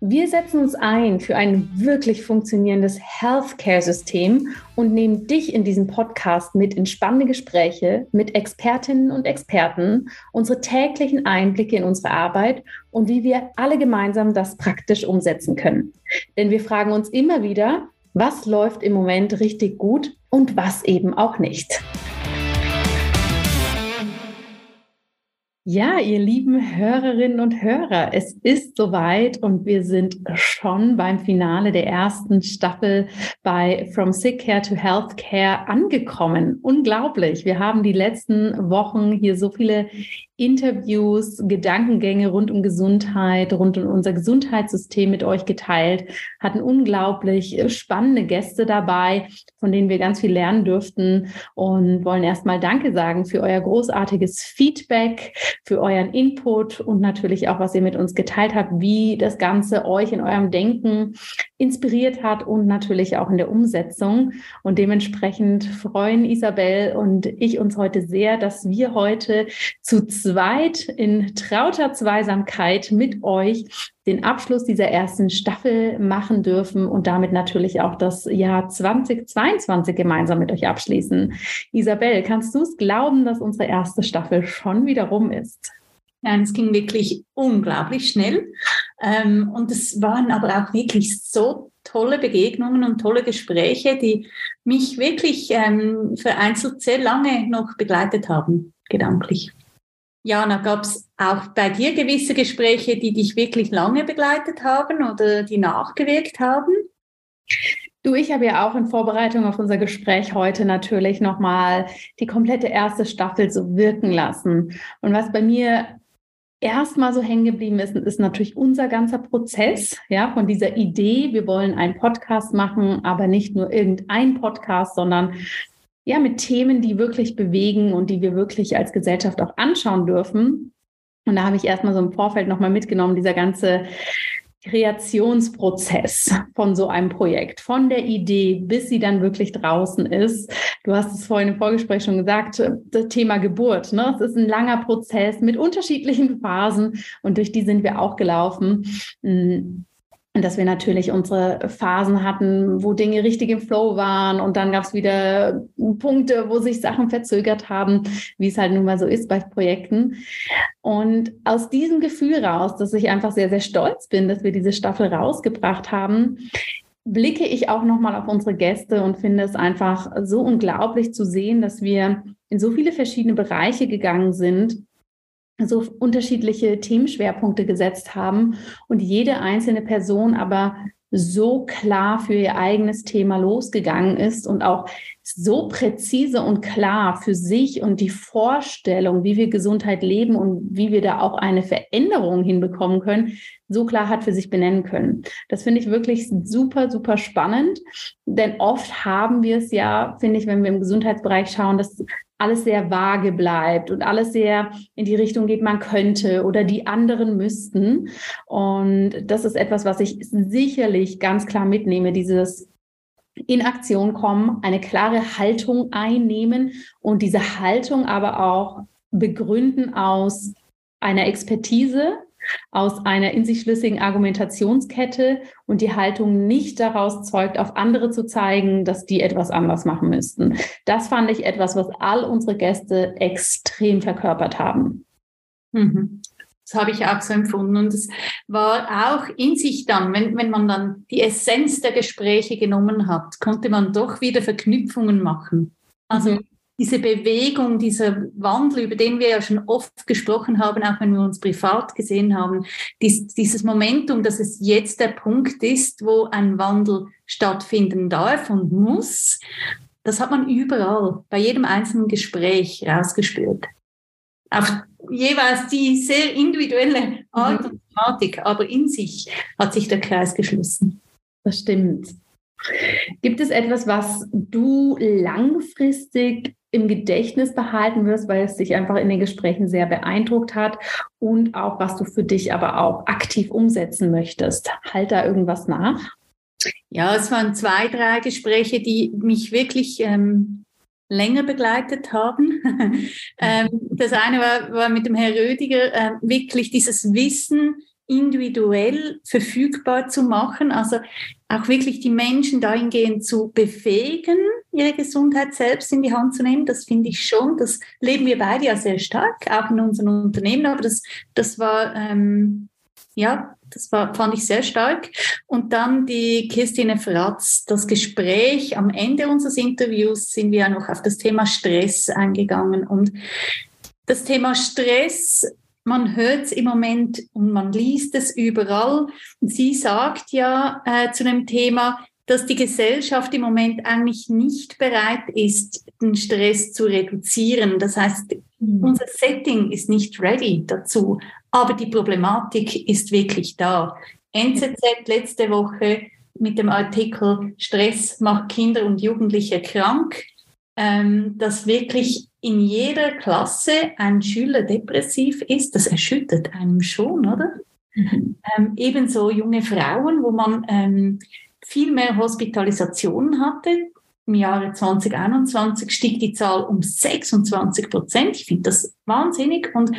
Wir setzen uns ein für ein wirklich funktionierendes Healthcare-System und nehmen dich in diesem Podcast mit in spannende Gespräche mit Expertinnen und Experten, unsere täglichen Einblicke in unsere Arbeit und wie wir alle gemeinsam das praktisch umsetzen können. Denn wir fragen uns immer wieder, was läuft im Moment richtig gut und was eben auch nicht. Ja, ihr lieben Hörerinnen und Hörer, es ist soweit und wir sind schon beim Finale der ersten Staffel bei From Sick Care to Healthcare angekommen. Unglaublich. Wir haben die letzten Wochen hier so viele Interviews, Gedankengänge rund um Gesundheit, rund um unser Gesundheitssystem mit euch geteilt, hatten unglaublich spannende Gäste dabei, von denen wir ganz viel lernen durften und wollen erstmal Danke sagen für euer großartiges Feedback, für euren Input und natürlich auch, was ihr mit uns geteilt habt, wie das Ganze euch in eurem Denken inspiriert hat und natürlich auch in der Umsetzung. Und dementsprechend freuen Isabel und ich uns heute sehr, dass wir heute zu zweit in trauter Zweisamkeit mit euch den Abschluss dieser ersten Staffel machen dürfen und damit natürlich auch das Jahr 2022 gemeinsam mit euch abschließen. Isabel, kannst du es glauben, dass unsere erste Staffel schon wieder rum ist? Nein, es ging wirklich unglaublich schnell. Ähm, und es waren aber auch wirklich so tolle Begegnungen und tolle Gespräche, die mich wirklich ähm, vereinzelt sehr lange noch begleitet haben, gedanklich. Jana, gab es auch bei dir gewisse Gespräche, die dich wirklich lange begleitet haben oder die nachgewirkt haben? Du, ich habe ja auch in Vorbereitung auf unser Gespräch heute natürlich nochmal die komplette erste Staffel so wirken lassen. Und was bei mir erstmal so hängen geblieben ist, ist natürlich unser ganzer Prozess, ja, von dieser Idee, wir wollen einen Podcast machen, aber nicht nur irgendein Podcast, sondern ja, mit Themen, die wirklich bewegen und die wir wirklich als Gesellschaft auch anschauen dürfen. Und da habe ich erstmal so im Vorfeld nochmal mitgenommen, dieser ganze Kreationsprozess von so einem Projekt, von der Idee, bis sie dann wirklich draußen ist. Du hast es vorhin im Vorgespräch schon gesagt, das Thema Geburt. Ne? Es ist ein langer Prozess mit unterschiedlichen Phasen und durch die sind wir auch gelaufen. Dass wir natürlich unsere Phasen hatten, wo Dinge richtig im Flow waren und dann gab es wieder Punkte, wo sich Sachen verzögert haben, wie es halt nun mal so ist bei Projekten. Und aus diesem Gefühl raus, dass ich einfach sehr, sehr stolz bin, dass wir diese Staffel rausgebracht haben, blicke ich auch nochmal auf unsere Gäste und finde es einfach so unglaublich zu sehen, dass wir in so viele verschiedene Bereiche gegangen sind so unterschiedliche Themenschwerpunkte gesetzt haben und jede einzelne Person aber so klar für ihr eigenes Thema losgegangen ist und auch so präzise und klar für sich und die Vorstellung, wie wir Gesundheit leben und wie wir da auch eine Veränderung hinbekommen können, so klar hat für sich benennen können. Das finde ich wirklich super, super spannend, denn oft haben wir es ja, finde ich, wenn wir im Gesundheitsbereich schauen, dass alles sehr vage bleibt und alles sehr in die Richtung geht, man könnte oder die anderen müssten. Und das ist etwas, was ich sicherlich ganz klar mitnehme, dieses in Aktion kommen, eine klare Haltung einnehmen und diese Haltung aber auch begründen aus einer Expertise, aus einer in sich schlüssigen Argumentationskette und die Haltung nicht daraus zeugt, auf andere zu zeigen, dass die etwas anders machen müssten. Das fand ich etwas, was all unsere Gäste extrem verkörpert haben. Mhm. Das habe ich auch so empfunden. Und es war auch in sich dann, wenn, wenn man dann die Essenz der Gespräche genommen hat, konnte man doch wieder Verknüpfungen machen. Also mhm diese Bewegung, dieser Wandel, über den wir ja schon oft gesprochen haben, auch wenn wir uns privat gesehen haben, dies, dieses Momentum, dass es jetzt der Punkt ist, wo ein Wandel stattfinden darf und muss, das hat man überall, bei jedem einzelnen Gespräch rausgespürt. Auf jeweils die sehr individuelle Art und Thematik, aber in sich hat sich der Kreis geschlossen. Das stimmt. Gibt es etwas, was du langfristig im Gedächtnis behalten wirst, weil es dich einfach in den Gesprächen sehr beeindruckt hat und auch was du für dich aber auch aktiv umsetzen möchtest? Halt da irgendwas nach? Ja, es waren zwei, drei Gespräche, die mich wirklich ähm, länger begleitet haben. ähm, das eine war, war mit dem Herrn Rödiger, äh, wirklich dieses Wissen individuell verfügbar zu machen, also auch wirklich die Menschen dahingehend zu befähigen, ihre Gesundheit selbst in die Hand zu nehmen. Das finde ich schon, das leben wir beide ja sehr stark, auch in unseren Unternehmen, aber das, das war ähm, ja, das war, fand ich sehr stark. Und dann die Christine Fratz, das Gespräch am Ende unseres Interviews sind wir ja noch auf das Thema Stress eingegangen. Und das Thema Stress, man hört es im Moment und man liest es überall. Sie sagt ja äh, zu dem Thema, dass die Gesellschaft im Moment eigentlich nicht bereit ist, den Stress zu reduzieren. Das heißt, mhm. unser Setting ist nicht ready dazu, aber die Problematik ist wirklich da. NZZ letzte Woche mit dem Artikel Stress macht Kinder und Jugendliche krank, ähm, dass wirklich in jeder Klasse ein Schüler depressiv ist, das erschüttert einem schon, oder? Mhm. Ähm, ebenso junge Frauen, wo man ähm, viel mehr Hospitalisationen hatte. Im Jahre 2021 stieg die Zahl um 26 Prozent. Ich finde das wahnsinnig. Und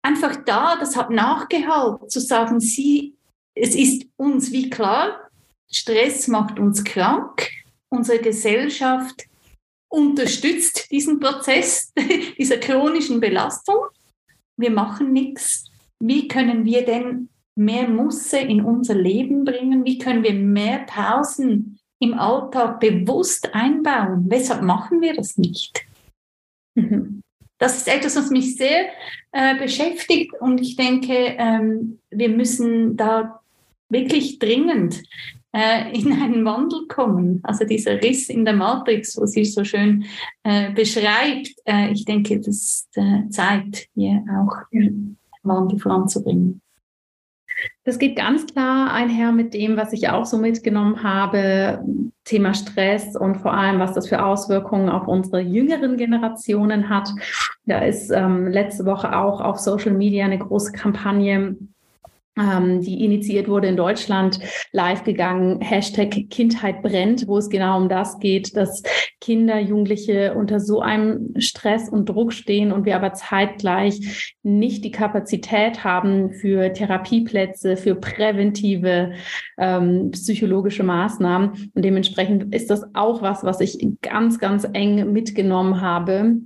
einfach da, das hat nachgehalten, zu sagen, sie, es ist uns wie klar, Stress macht uns krank. Unsere Gesellschaft unterstützt diesen Prozess dieser chronischen Belastung. Wir machen nichts. Wie können wir denn mehr Musse in unser Leben bringen? Wie können wir mehr Pausen im Alltag bewusst einbauen? Weshalb machen wir das nicht? Mhm. Das ist etwas, was mich sehr äh, beschäftigt und ich denke, ähm, wir müssen da wirklich dringend äh, in einen Wandel kommen. Also dieser Riss in der Matrix, wo sie so schön äh, beschreibt, äh, ich denke, das ist äh, Zeit, hier auch einen Wandel voranzubringen. Das geht ganz klar einher mit dem, was ich auch so mitgenommen habe, Thema Stress und vor allem, was das für Auswirkungen auf unsere jüngeren Generationen hat. Da ist ähm, letzte Woche auch auf Social Media eine große Kampagne die initiiert wurde in Deutschland, live gegangen, Hashtag Kindheit brennt, wo es genau um das geht, dass Kinder, Jugendliche unter so einem Stress und Druck stehen und wir aber zeitgleich nicht die Kapazität haben für Therapieplätze, für präventive ähm, psychologische Maßnahmen. Und dementsprechend ist das auch was, was ich ganz, ganz eng mitgenommen habe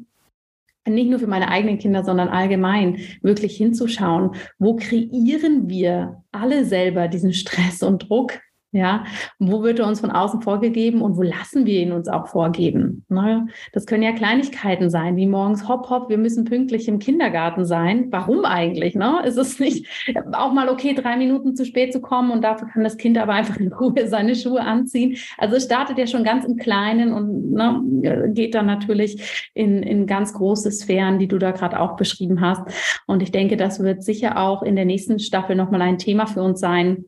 nicht nur für meine eigenen Kinder, sondern allgemein wirklich hinzuschauen, wo kreieren wir alle selber diesen Stress und Druck ja, wo wird er uns von außen vorgegeben und wo lassen wir ihn uns auch vorgeben? Ne? Das können ja Kleinigkeiten sein, wie morgens hopp, hopp, wir müssen pünktlich im Kindergarten sein. Warum eigentlich? Ne? Ist es nicht auch mal okay, drei Minuten zu spät zu kommen und dafür kann das Kind aber einfach in Ruhe seine Schuhe anziehen? Also es startet ja schon ganz im Kleinen und ne, geht dann natürlich in, in ganz große Sphären, die du da gerade auch beschrieben hast. Und ich denke, das wird sicher auch in der nächsten Staffel nochmal ein Thema für uns sein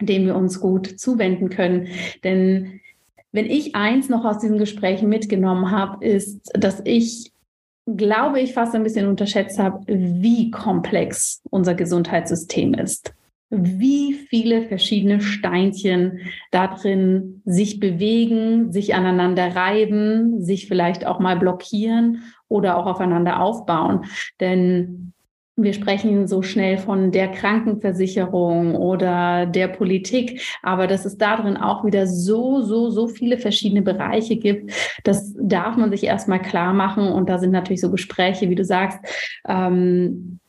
dem wir uns gut zuwenden können. Denn wenn ich eins noch aus diesen Gesprächen mitgenommen habe, ist, dass ich glaube ich fast ein bisschen unterschätzt habe, wie komplex unser Gesundheitssystem ist. Wie viele verschiedene Steinchen da drin sich bewegen, sich aneinander reiben, sich vielleicht auch mal blockieren oder auch aufeinander aufbauen. Denn wir sprechen so schnell von der Krankenversicherung oder der Politik, aber dass es darin auch wieder so, so, so viele verschiedene Bereiche gibt, das darf man sich erstmal klar machen. Und da sind natürlich so Gespräche, wie du sagst, ähm,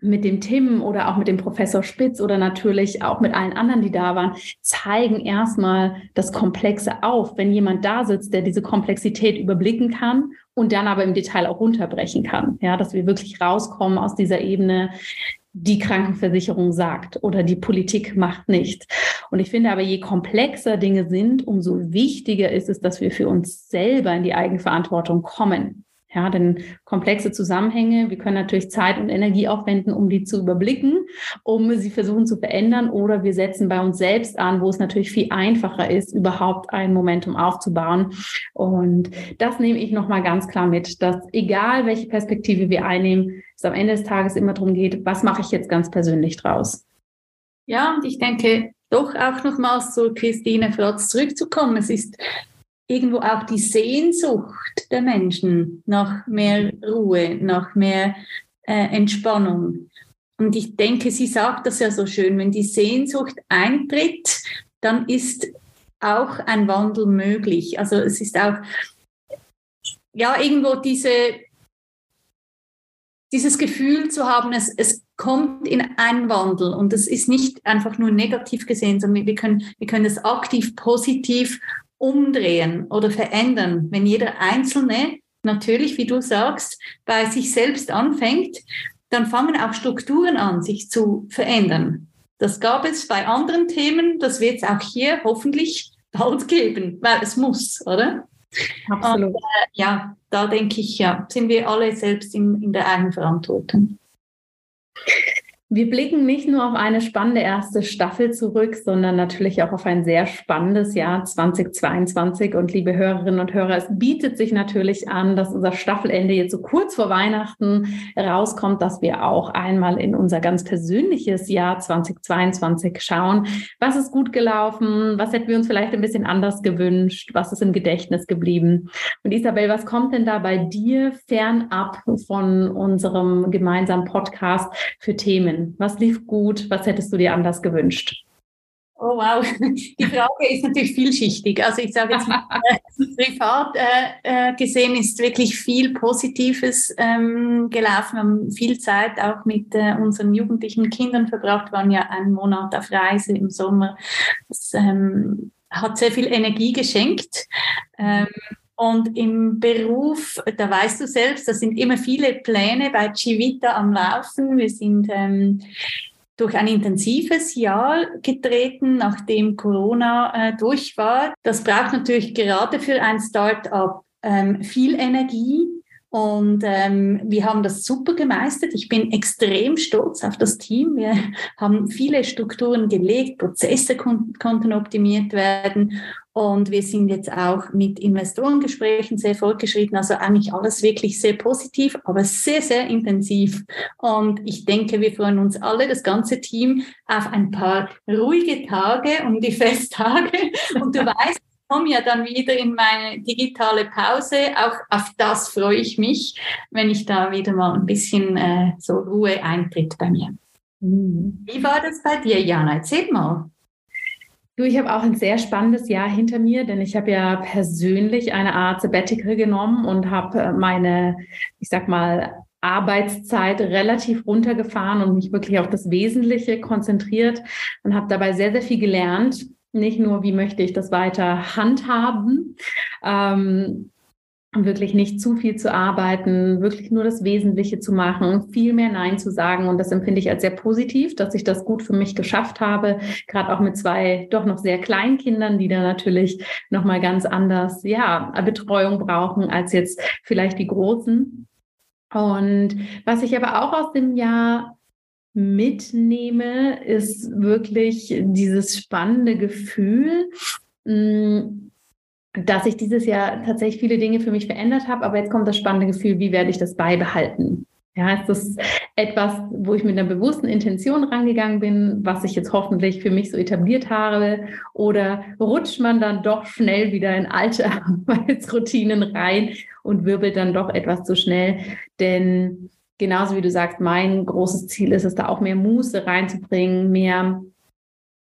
mit dem Tim oder auch mit dem Professor Spitz oder natürlich auch mit allen anderen, die da waren, zeigen erstmal das Komplexe auf. Wenn jemand da sitzt, der diese Komplexität überblicken kann und dann aber im Detail auch runterbrechen kann. Ja, dass wir wirklich rauskommen aus dieser Ebene, die Krankenversicherung sagt oder die Politik macht nicht. Und ich finde aber, je komplexer Dinge sind, umso wichtiger ist es, dass wir für uns selber in die Eigenverantwortung kommen. Ja, denn komplexe Zusammenhänge, wir können natürlich Zeit und Energie aufwenden, um die zu überblicken, um sie versuchen zu verändern, oder wir setzen bei uns selbst an, wo es natürlich viel einfacher ist, überhaupt ein Momentum aufzubauen. Und das nehme ich nochmal ganz klar mit, dass egal welche Perspektive wir einnehmen, es am Ende des Tages immer darum geht, was mache ich jetzt ganz persönlich draus? Ja, und ich denke, doch auch nochmals zu Christine Fratz zurückzukommen. Es ist irgendwo auch die Sehnsucht der Menschen nach mehr Ruhe, nach mehr äh, Entspannung. Und ich denke, sie sagt das ja so schön, wenn die Sehnsucht eintritt, dann ist auch ein Wandel möglich. Also es ist auch, ja, irgendwo diese, dieses Gefühl zu haben, es, es kommt in einen Wandel und es ist nicht einfach nur negativ gesehen, sondern wir können, wir können es aktiv positiv umdrehen oder verändern, wenn jeder Einzelne natürlich, wie du sagst, bei sich selbst anfängt, dann fangen auch Strukturen an, sich zu verändern. Das gab es bei anderen Themen, das wird es auch hier hoffentlich bald geben, weil es muss, oder? Absolut. Und, äh, ja, da denke ich, ja, sind wir alle selbst in, in der Eigenverantwortung. Wir blicken nicht nur auf eine spannende erste Staffel zurück, sondern natürlich auch auf ein sehr spannendes Jahr 2022. Und liebe Hörerinnen und Hörer, es bietet sich natürlich an, dass unser Staffelende jetzt so kurz vor Weihnachten rauskommt, dass wir auch einmal in unser ganz persönliches Jahr 2022 schauen. Was ist gut gelaufen? Was hätten wir uns vielleicht ein bisschen anders gewünscht? Was ist im Gedächtnis geblieben? Und Isabel, was kommt denn da bei dir fernab von unserem gemeinsamen Podcast für Themen? Was lief gut? Was hättest du dir anders gewünscht? Oh wow, die Frage ist natürlich vielschichtig. Also ich sage jetzt mal, äh, privat äh, äh, gesehen ist wirklich viel Positives ähm, gelaufen. Wir haben viel Zeit auch mit äh, unseren jugendlichen Kindern verbracht, wir waren ja einen Monat auf Reise im Sommer. Das ähm, hat sehr viel Energie geschenkt. Ähm, und im Beruf, da weißt du selbst, da sind immer viele Pläne bei Civita am Laufen. Wir sind ähm, durch ein intensives Jahr getreten, nachdem Corona äh, durch war. Das braucht natürlich gerade für ein Start-up ähm, viel Energie. Und ähm, wir haben das super gemeistert. Ich bin extrem stolz auf das Team. Wir haben viele Strukturen gelegt, Prozesse kon konnten optimiert werden. Und wir sind jetzt auch mit Investorengesprächen sehr fortgeschritten. Also eigentlich alles wirklich sehr positiv, aber sehr, sehr intensiv. Und ich denke, wir freuen uns alle, das ganze Team, auf ein paar ruhige Tage um die Festtage. Und du weißt, ich komme ja dann wieder in meine digitale Pause. Auch auf das freue ich mich, wenn ich da wieder mal ein bisschen äh, so Ruhe eintritt bei mir. Mhm. Wie war das bei dir, Jana? Erzähl mal. Du, ich habe auch ein sehr spannendes Jahr hinter mir, denn ich habe ja persönlich eine Art Sabbatical genommen und habe äh, meine, ich sag mal, Arbeitszeit relativ runtergefahren und mich wirklich auf das Wesentliche konzentriert und habe dabei sehr, sehr viel gelernt. Nicht nur, wie möchte ich das weiter handhaben, ähm, wirklich nicht zu viel zu arbeiten, wirklich nur das Wesentliche zu machen, viel mehr Nein zu sagen. Und das empfinde ich als sehr positiv, dass ich das gut für mich geschafft habe, gerade auch mit zwei doch noch sehr kleinen Kindern, die da natürlich nochmal ganz anders, ja, Betreuung brauchen als jetzt vielleicht die Großen. Und was ich aber auch aus dem Jahr mitnehme, ist wirklich dieses spannende Gefühl, hm, dass ich dieses Jahr tatsächlich viele Dinge für mich verändert habe, aber jetzt kommt das spannende Gefühl, wie werde ich das beibehalten? Ja, ist das etwas, wo ich mit einer bewussten Intention rangegangen bin, was ich jetzt hoffentlich für mich so etabliert habe? Oder rutscht man dann doch schnell wieder in alte Arbeitsroutinen rein und wirbelt dann doch etwas zu schnell? Denn genauso wie du sagst, mein großes Ziel ist es, da auch mehr Muße reinzubringen, mehr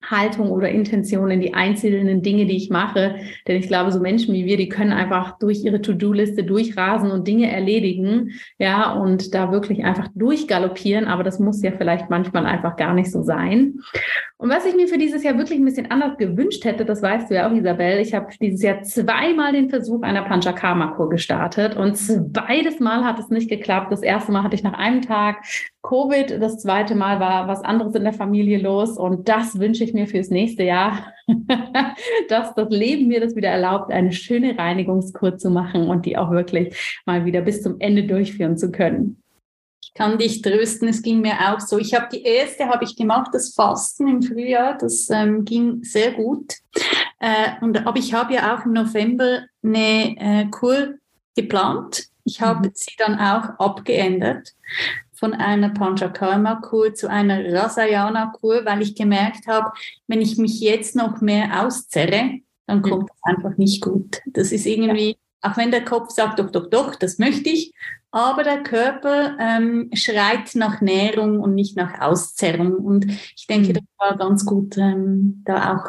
Haltung oder Intention in die einzelnen Dinge, die ich mache. Denn ich glaube, so Menschen wie wir, die können einfach durch ihre To-Do-Liste durchrasen und Dinge erledigen, ja, und da wirklich einfach durchgaloppieren. Aber das muss ja vielleicht manchmal einfach gar nicht so sein. Und was ich mir für dieses Jahr wirklich ein bisschen anders gewünscht hätte, das weißt du ja auch, Isabel, ich habe dieses Jahr zweimal den Versuch einer Panchakarma-Kur gestartet und beides Mal hat es nicht geklappt. Das erste Mal hatte ich nach einem Tag Covid, das zweite Mal war was anderes in der Familie los und das wünsche ich mir fürs nächste Jahr, dass das Leben mir das wieder erlaubt, eine schöne Reinigungskur zu machen und die auch wirklich mal wieder bis zum Ende durchführen zu können. Ich kann dich trösten, es ging mir auch so. Ich habe die erste habe ich gemacht, das Fasten im Frühjahr, das ähm, ging sehr gut. Äh, und, aber ich habe ja auch im November eine äh, Kur geplant. Ich habe mhm. sie dann auch abgeändert von einer Panchakarma-Kur zu einer Rasayana-Kur, weil ich gemerkt habe, wenn ich mich jetzt noch mehr auszerre, dann kommt es einfach nicht gut. Das ist irgendwie, auch wenn der Kopf sagt, doch, doch, doch, das möchte ich, aber der Körper ähm, schreit nach Nährung und nicht nach Auszerrung. Und ich denke, mhm. das war ganz gut, ähm, da auch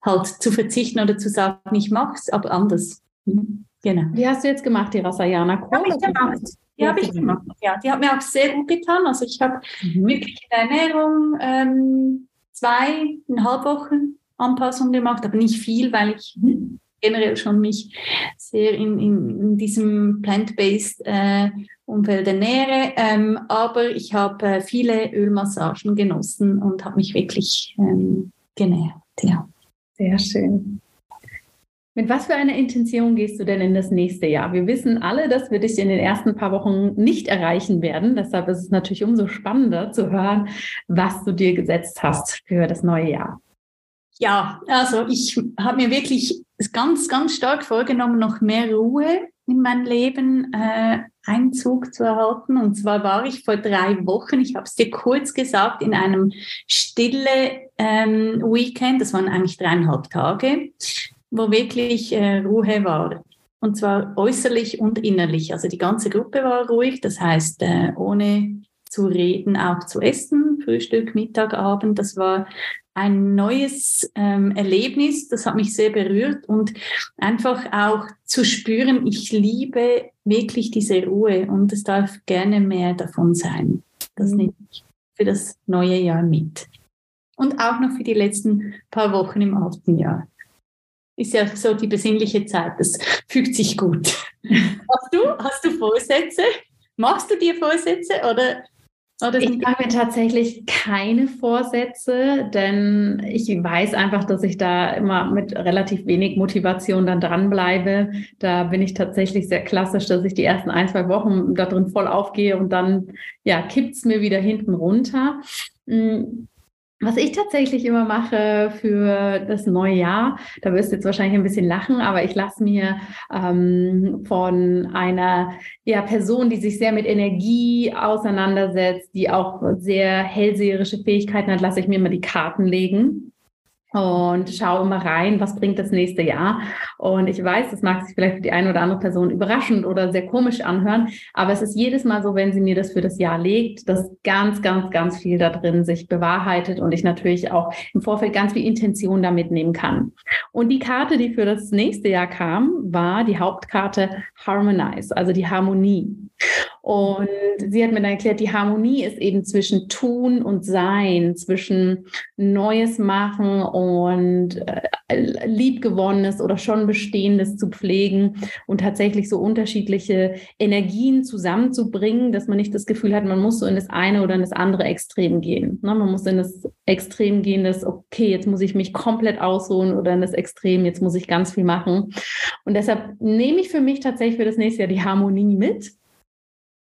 halt zu verzichten oder zu sagen, ich mache es, aber anders. Mhm. Genau. Wie hast du jetzt gemacht, die Rasayana Kur? Habe ich gemacht. Die habe ich gemacht. Ja, die hat mir auch sehr gut getan. Also ich habe mhm. wirklich in der Ernährung ähm, zweieinhalb Wochen Anpassung gemacht, aber nicht viel, weil ich mhm. generell schon mich sehr in, in, in diesem plant-based äh, Umfeld ernähre. Ähm, aber ich habe äh, viele Ölmassagen genossen und habe mich wirklich ähm, genährt. Ja. Sehr schön. Mit was für einer Intention gehst du denn in das nächste Jahr? Wir wissen alle, dass wir dich in den ersten paar Wochen nicht erreichen werden. Deshalb ist es natürlich umso spannender zu hören, was du dir gesetzt hast für das neue Jahr. Ja, also ich habe mir wirklich ganz, ganz stark vorgenommen, noch mehr Ruhe in mein Leben äh, Einzug zu erhalten. Und zwar war ich vor drei Wochen, ich habe es dir kurz gesagt, in einem stille ähm, Weekend, das waren eigentlich dreieinhalb Tage, wo wirklich äh, Ruhe war. Und zwar äußerlich und innerlich. Also die ganze Gruppe war ruhig, das heißt, äh, ohne zu reden, auch zu essen, Frühstück, Mittag, Abend. Das war ein neues ähm, Erlebnis, das hat mich sehr berührt und einfach auch zu spüren, ich liebe wirklich diese Ruhe und es darf gerne mehr davon sein. Das nehme ich für das neue Jahr mit. Und auch noch für die letzten paar Wochen im alten Jahr ist ja so die besinnliche Zeit. Das fügt sich gut. Hast du, hast du Vorsätze? Machst du dir Vorsätze oder oder ich mache mir tatsächlich keine Vorsätze, denn ich weiß einfach, dass ich da immer mit relativ wenig Motivation dann dranbleibe. Da bin ich tatsächlich sehr klassisch, dass ich die ersten ein, zwei Wochen da drin voll aufgehe und dann ja, kippt es mir wieder hinten runter. Was ich tatsächlich immer mache für das neue Jahr, da wirst du jetzt wahrscheinlich ein bisschen lachen, aber ich lasse mir ähm, von einer ja, Person, die sich sehr mit Energie auseinandersetzt, die auch sehr hellseherische Fähigkeiten hat, lasse ich mir immer die Karten legen und schaue mal rein, was bringt das nächste Jahr. Und ich weiß, das mag sich vielleicht für die eine oder andere Person überraschend oder sehr komisch anhören, aber es ist jedes Mal so, wenn sie mir das für das Jahr legt, dass ganz, ganz, ganz viel da drin sich bewahrheitet und ich natürlich auch im Vorfeld ganz viel Intention da mitnehmen kann. Und die Karte, die für das nächste Jahr kam, war die Hauptkarte Harmonize, also die Harmonie. Und sie hat mir dann erklärt, die Harmonie ist eben zwischen Tun und Sein, zwischen Neues machen und äh, Liebgewonnenes oder schon Bestehendes zu pflegen und tatsächlich so unterschiedliche Energien zusammenzubringen, dass man nicht das Gefühl hat, man muss so in das eine oder in das andere Extrem gehen. Ne? Man muss in das Extrem gehen, dass, okay, jetzt muss ich mich komplett ausruhen oder in das Extrem, jetzt muss ich ganz viel machen. Und deshalb nehme ich für mich tatsächlich für das nächste Jahr die Harmonie mit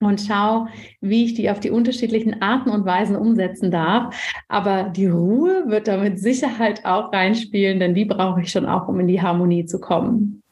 und schau, wie ich die auf die unterschiedlichen Arten und Weisen umsetzen darf. Aber die Ruhe wird da mit Sicherheit auch reinspielen, denn die brauche ich schon auch, um in die Harmonie zu kommen.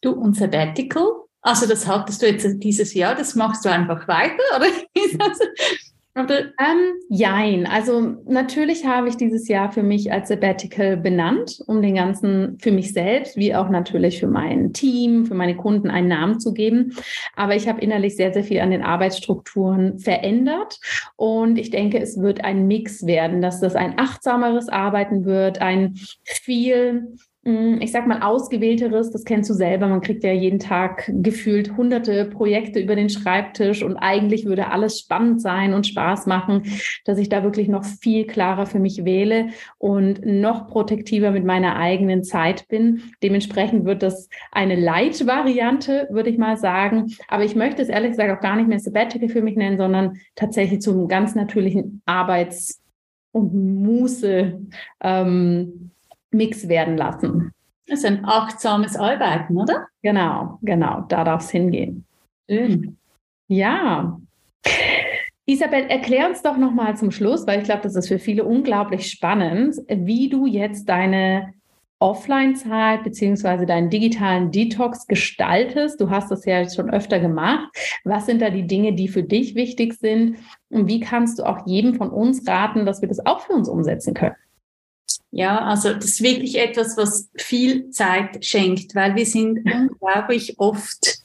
Du, und Sabbatical? Also das hattest du jetzt dieses Jahr, das machst du einfach weiter, oder? Ähm, jein. Also natürlich habe ich dieses Jahr für mich als Sabbatical benannt, um den ganzen für mich selbst, wie auch natürlich für mein Team, für meine Kunden einen Namen zu geben. Aber ich habe innerlich sehr, sehr viel an den Arbeitsstrukturen verändert. Und ich denke, es wird ein Mix werden, dass das ein achtsameres Arbeiten wird, ein viel ich sag mal, ausgewählteres, das kennst du selber. Man kriegt ja jeden Tag gefühlt hunderte Projekte über den Schreibtisch und eigentlich würde alles spannend sein und Spaß machen, dass ich da wirklich noch viel klarer für mich wähle und noch protektiver mit meiner eigenen Zeit bin. Dementsprechend wird das eine Light-Variante, würde ich mal sagen. Aber ich möchte es ehrlich gesagt auch gar nicht mehr Sabbatical für mich nennen, sondern tatsächlich zum ganz natürlichen Arbeits- und Muße. Ähm, Mix werden lassen. Das ist ein achtsames Arbeiten, oder? Genau, genau, da darf es hingehen. Schön. Ja. Isabel, erklär uns doch nochmal zum Schluss, weil ich glaube, das ist für viele unglaublich spannend, wie du jetzt deine Offline-Zeit beziehungsweise deinen digitalen Detox gestaltest. Du hast das ja jetzt schon öfter gemacht. Was sind da die Dinge, die für dich wichtig sind? Und wie kannst du auch jedem von uns raten, dass wir das auch für uns umsetzen können? Ja, also das ist wirklich etwas, was viel Zeit schenkt, weil wir sind unglaublich oft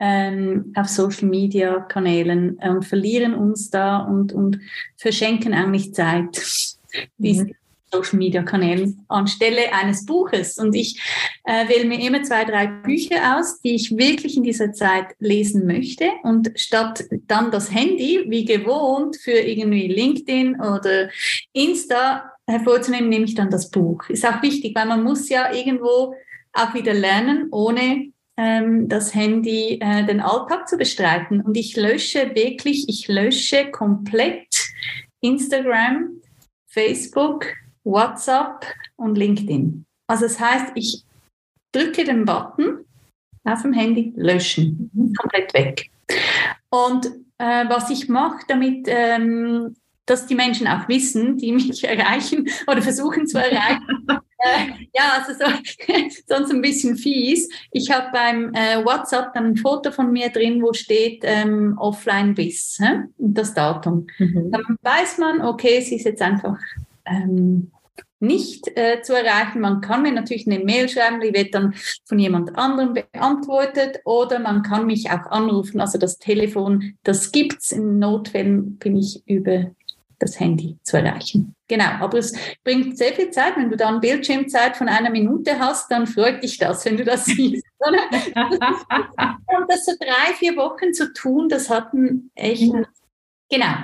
ähm, auf Social Media Kanälen und verlieren uns da und, und verschenken eigentlich Zeit. Mhm. Social Media Kanälen anstelle eines Buches. Und ich äh, wähle mir immer zwei, drei Bücher aus, die ich wirklich in dieser Zeit lesen möchte. Und statt dann das Handy, wie gewohnt, für irgendwie LinkedIn oder Insta hervorzunehmen, nehme ich dann das Buch. Ist auch wichtig, weil man muss ja irgendwo auch wieder lernen, ohne ähm, das Handy äh, den Alltag zu bestreiten. Und ich lösche wirklich, ich lösche komplett Instagram, Facebook, WhatsApp und LinkedIn. Also das heißt, ich drücke den Button auf dem Handy, löschen, komplett weg. Und äh, was ich mache, damit ähm, dass die Menschen auch wissen, die mich erreichen oder versuchen zu erreichen. äh, ja, also so, sonst ein bisschen fies. Ich habe beim äh, WhatsApp dann ein Foto von mir drin, wo steht ähm, offline bis hä? und das Datum. Mhm. Dann weiß man, okay, sie ist jetzt einfach ähm, nicht äh, zu erreichen. Man kann mir natürlich eine Mail schreiben, die wird dann von jemand anderem beantwortet oder man kann mich auch anrufen. Also das Telefon, das gibt es. In Notfällen bin ich über das Handy zu erreichen. Genau, aber es bringt sehr viel Zeit. Wenn du dann Bildschirmzeit von einer Minute hast, dann freut dich das, wenn du das siehst. Und das so drei, vier Wochen zu tun, das hatten echt, genau.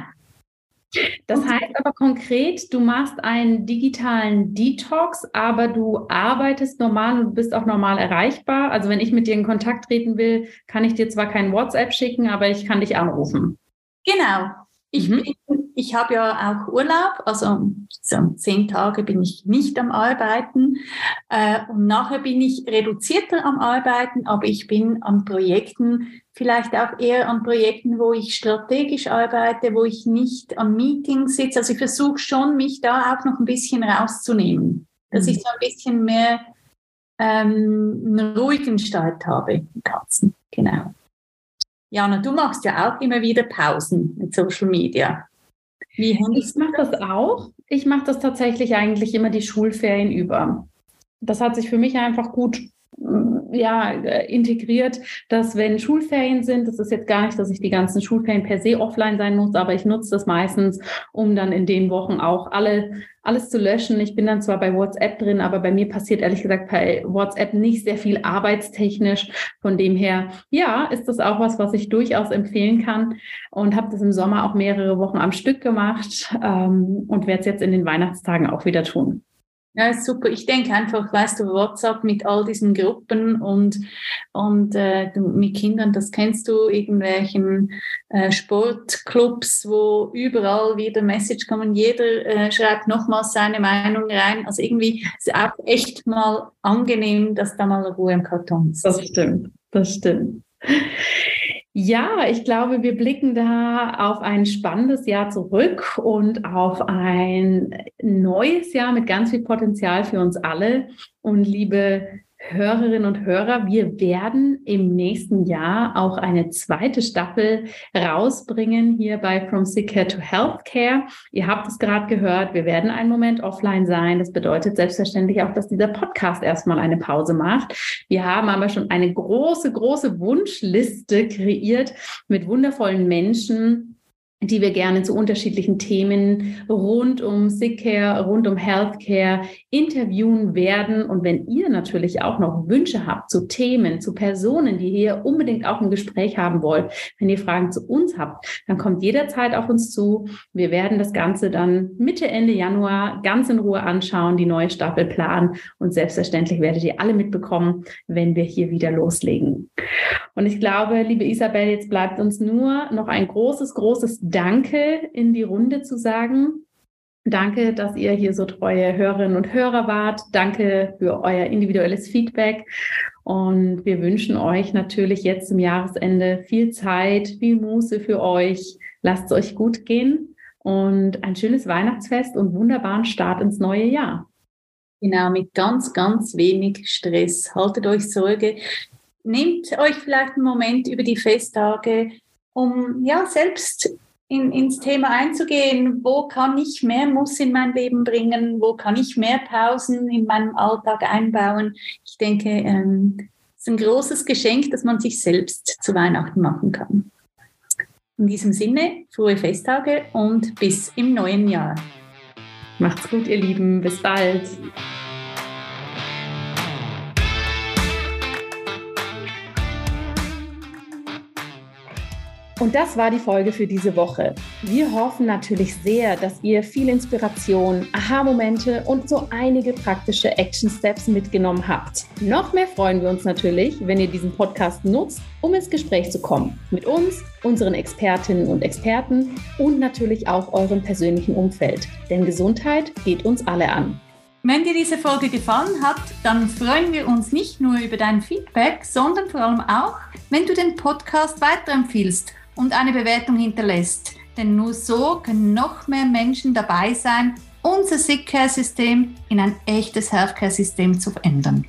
Das heißt aber konkret, du machst einen digitalen Detox, aber du arbeitest normal und bist auch normal erreichbar. Also wenn ich mit dir in Kontakt treten will, kann ich dir zwar kein WhatsApp schicken, aber ich kann dich anrufen. Genau, ich, mhm. ich habe ja auch Urlaub, also so zehn Tage bin ich nicht am Arbeiten äh, und nachher bin ich reduzierter am Arbeiten, aber ich bin an Projekten, vielleicht auch eher an Projekten, wo ich strategisch arbeite, wo ich nicht an Meetings sitze. Also ich versuche schon, mich da auch noch ein bisschen rauszunehmen, dass mhm. ich so ein bisschen mehr ähm, einen ruhigen Start habe im Ganzen. Genau. Jana, du machst ja auch immer wieder Pausen mit Social Media. Wie ich mache das auch. Ich mache das tatsächlich eigentlich immer die Schulferien über. Das hat sich für mich einfach gut ja, äh, integriert, dass wenn Schulferien sind, das ist jetzt gar nicht, dass ich die ganzen Schulferien per se offline sein muss, aber ich nutze das meistens, um dann in den Wochen auch alle, alles zu löschen. Ich bin dann zwar bei WhatsApp drin, aber bei mir passiert ehrlich gesagt bei WhatsApp nicht sehr viel arbeitstechnisch. Von dem her, ja, ist das auch was, was ich durchaus empfehlen kann und habe das im Sommer auch mehrere Wochen am Stück gemacht ähm, und werde es jetzt in den Weihnachtstagen auch wieder tun. Ja, super. Ich denke einfach, weißt du, WhatsApp mit all diesen Gruppen und, und äh, mit Kindern, das kennst du, irgendwelchen äh, Sportclubs, wo überall wieder Message kommen, jeder äh, schreibt nochmals seine Meinung rein. Also irgendwie ist es auch echt mal angenehm, dass da mal Ruhe im Karton ist. Das stimmt, das stimmt. Ja, ich glaube, wir blicken da auf ein spannendes Jahr zurück und auf ein neues Jahr mit ganz viel Potenzial für uns alle. Und liebe Hörerinnen und Hörer, wir werden im nächsten Jahr auch eine zweite Staffel rausbringen hier bei From Sick Care to Healthcare. Ihr habt es gerade gehört, wir werden einen Moment offline sein. Das bedeutet selbstverständlich auch, dass dieser Podcast erstmal eine Pause macht. Wir haben aber schon eine große, große Wunschliste kreiert mit wundervollen Menschen, die wir gerne zu unterschiedlichen Themen rund um Sick Care, rund um Healthcare interviewen werden. Und wenn ihr natürlich auch noch Wünsche habt zu Themen, zu Personen, die ihr unbedingt auch ein Gespräch haben wollt, wenn ihr Fragen zu uns habt, dann kommt jederzeit auf uns zu. Wir werden das Ganze dann Mitte, Ende Januar ganz in Ruhe anschauen, die neue Staffel planen und selbstverständlich werdet ihr alle mitbekommen, wenn wir hier wieder loslegen. Und ich glaube, liebe Isabel, jetzt bleibt uns nur noch ein großes, großes Danke in die Runde zu sagen. Danke, dass ihr hier so treue Hörerinnen und Hörer wart. Danke für euer individuelles Feedback. Und wir wünschen euch natürlich jetzt zum Jahresende viel Zeit, viel Muße für euch. Lasst es euch gut gehen und ein schönes Weihnachtsfest und wunderbaren Start ins neue Jahr. Genau, mit ganz, ganz wenig Stress. Haltet euch Sorge. Nehmt euch vielleicht einen Moment über die Festtage, um ja selbst in, ins Thema einzugehen, wo kann ich mehr Muss in mein Leben bringen, wo kann ich mehr Pausen in meinem Alltag einbauen. Ich denke, ähm, es ist ein großes Geschenk, das man sich selbst zu Weihnachten machen kann. In diesem Sinne, frohe Festtage und bis im neuen Jahr. Macht's gut, ihr Lieben. Bis bald. Und das war die Folge für diese Woche. Wir hoffen natürlich sehr, dass ihr viel Inspiration, Aha-Momente und so einige praktische Action-Steps mitgenommen habt. Noch mehr freuen wir uns natürlich, wenn ihr diesen Podcast nutzt, um ins Gespräch zu kommen. Mit uns, unseren Expertinnen und Experten und natürlich auch eurem persönlichen Umfeld. Denn Gesundheit geht uns alle an. Wenn dir diese Folge gefallen hat, dann freuen wir uns nicht nur über dein Feedback, sondern vor allem auch, wenn du den Podcast weiterempfiehlst und eine Bewertung hinterlässt. Denn nur so können noch mehr Menschen dabei sein, unser Sick Care System in ein echtes Healthcare System zu verändern.